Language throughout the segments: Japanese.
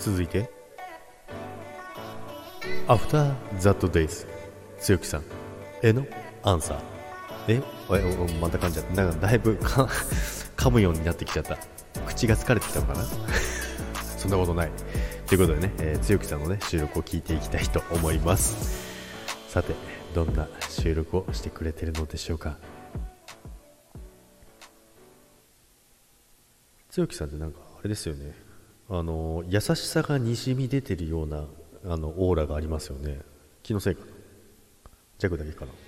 続いて。アフターザットデイズつよきさん。へのアンサー。えおおまた噛んじゃった。なんかだいぶか 噛むようになってきちゃった。口が疲れてきたのかな？そんなことない。ということでね、えー、つよきさんのね収録を聞いていきたいと思います。さてどんな収録をしてくれてるのでしょうか？つよきさんってなんかあれですよね。あの優しさがにじみ出てるようなあのオーラがありますよね。気のせいかな。弱だけかな。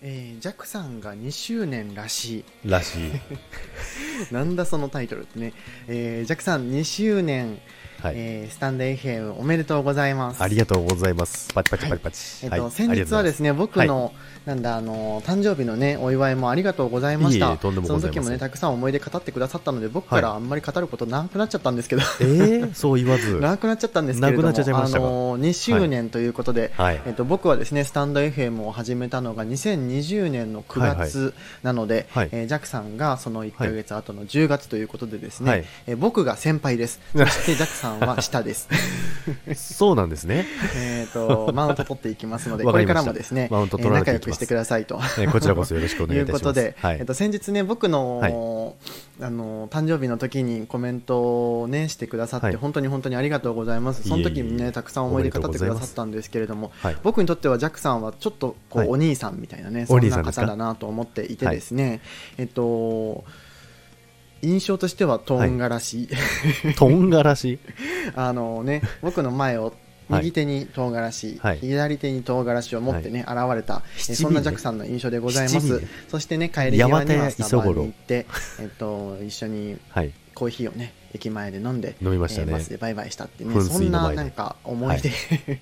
えー、ジャックさんが2周年らしい。らしい なんだそのタイトルってね、えー、ジャックさん2周年。はい、えー、スタンド FM おめでとうございます。ありがとうございます。パチパチパチパチ、はい、えっと、先日はですね僕の、なんだあの誕生日のねお祝いもありがとうございました。その時もねたくさん思い出語ってくださったので僕からあんまり語ることなくなっちゃったんですけど、はい、えー、そう言わず。なくなっちゃったんですけれどもあの2周年ということで、はい、えっと、僕はですねスタンド FM を始めたのが2020年の9月なので、はい。はい、えー、ジャックさんがその1か月後の10月ということでですね、はい、えー、僕が先輩です。そしてジャックさんは下です。そうなんですね。えっとマウント取っていきますのでこれからもですね、マウント取られて仲良くしてくださいと。えこちらこそよろしくお願いいたします。ということで、はい、えっと、先日ね、僕の、はい、あの誕生日の時にコメントをねしてくださって、はい、本当に本当にありがとうございます。その時にねたくさん思い出語ってくださったんですけれども、僕にとってはジャックさんはちょっとこう、お兄さんみたいなねそんな方だなと思っていてですね、えっと。印象としてはとんがらし、はい、とんがらしあのね僕の前を右手に唐辛子、はい、左手に唐辛子を持ってね、はい、現れた、えそんなジャックさんの印象でございます。そしてね帰り際にはスタバに行って、えっと一緒にコーヒーをね駅前で飲んで飲みましたね、えー、バスでバイバイしたってねそんななんか思い出、はい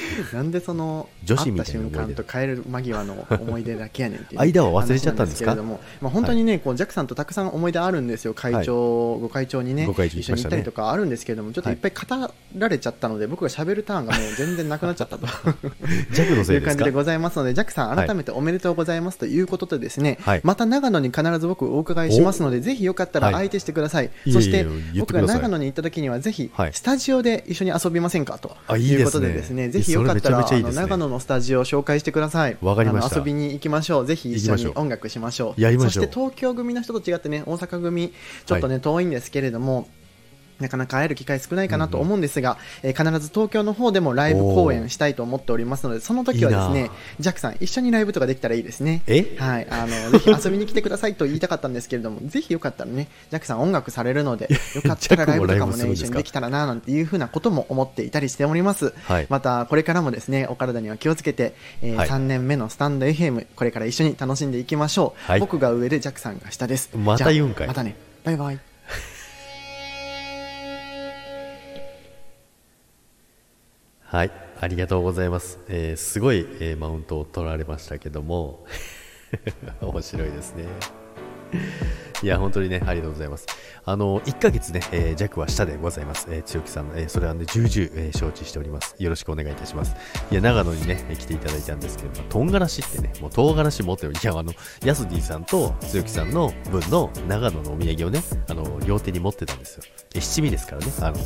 なんでその女子みたいな瞬間と帰る間際の思い出だけやねんっていう。間は忘れちゃったんですけれども、まあ、本当にね、こうジャックさんとたくさん思い出あるんですよ。会長、ご会長にね。一緒に行ったりとかあるんですけれどもちょっといっぱい語られちゃったので、僕がしゃべるターンがもう 全然なくなっちゃったと。ジャックのせいいう感じでございますのでジャックさん改めておめでとうございますということでですね、また長野に必ず僕お伺いしますのでぜひよかったら相手してください、そして僕が長野に行った時にはぜひスタジオで一緒に遊びませんか？ということでですねぜひよかったらいいね長野のスタジオを紹介してください。わかりました。遊びに行きましょう。ぜひ一緒に音楽しましょう。やりましょう。そして東京組の人と違ってね大阪組ちょっとね、はい、遠いんですけれどもなかなか会える機会少ないかなと思うんですが、うんうん、えー、必ず東京の方でもライブ公演したいと思っておりますので、その時はですね、ジャックさん、一緒にライブとかできたらいいですね。はい。あの、ぜひ遊びに来てくださいと言いたかったんですけれども、ぜひよかったらね、ジャックさん音楽されるので、よかったらライブとかもね、一緒にできたらな、なんていうふうなことも思っていたりしております。はい、また、これからもですね、お体には気をつけて、えーはい、3年目のスタンド FM、これから一緒に楽しんでいきましょう。はい、僕が上でジャックさんが下です。また言うんかい。またね。バイバイ。はい、ありがとうございます。えー、すごい、えー、マウントを取られましたけども、面白いですね。いや、本当にね、ありがとうございます。あの、1ヶ月ね、えー、弱は下でございます。えー、強木さん、えー、それはね、重々、えー、承知しております。よろしくお願いいたします。いや、長野にね、来ていただいたんですけど、まあ、唐辛子ってね、もう唐辛子持ってる。いや、あの、ヤスディさんと強木さんの分の長野のお土産をね、あの、両手に持ってたんですよ。え、七味ですからね、あの、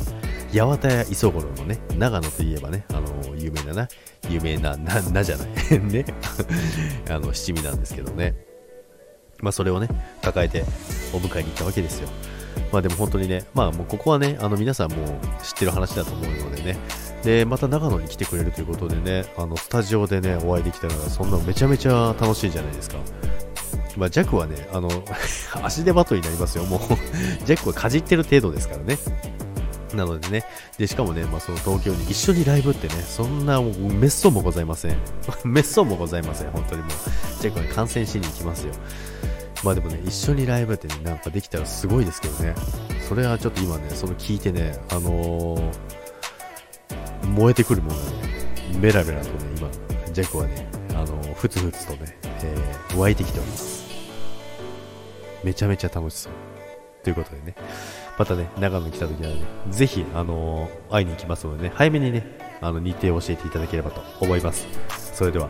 八幡屋磯五郎のね、長野といえばね、あの、有名なな、有名な、な、なじゃない。ね。あの、七味なんですけどね。まあ、それをね、抱えてお迎えに行ったわけですよ。まあでも本当にね、まあもうここはね、あの皆さんも知ってる話だと思うのでね、で、また長野に来てくれるということでね、あのスタジオでね、お会いできたら、そんなめちゃめちゃ楽しいじゃないですか。まあ、ジャックはね、あの、足手まといになりますよ。もうジャックはかじってる程度ですからね。なのでね、で、しかもね、まあ、その東京に一緒にライブってね、そんな、もう、滅相もございません。滅相もございません、本当にもう。ジャックは、ね、観戦しに行きますよ。まあでもね、一緒にライブって、ね、なんかできたらすごいですけどね。それはちょっと今ね、その聞いてね、あのー、燃えてくるものがね、メラメラとね、今、ジャックはね、あのー、ふつふつとね、えー、湧いてきております。めちゃめちゃ楽しそう。ということでね、またね、長野に来た時はね、ぜひ、あのー、会いに行きますのでね、早めにね、あの、日程を教えていただければと思います。それでは、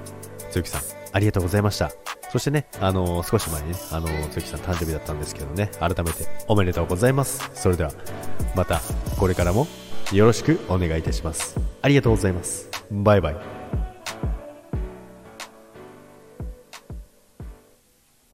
つゆきさん、ありがとうございました。そしてね、あのー、少し前にね、あのー、つゆきさん誕生日だったんですけどね、改めておめでとうございます。それでは、また、これからもよろしくお願いいたします。ありがとうございます。バイバイ。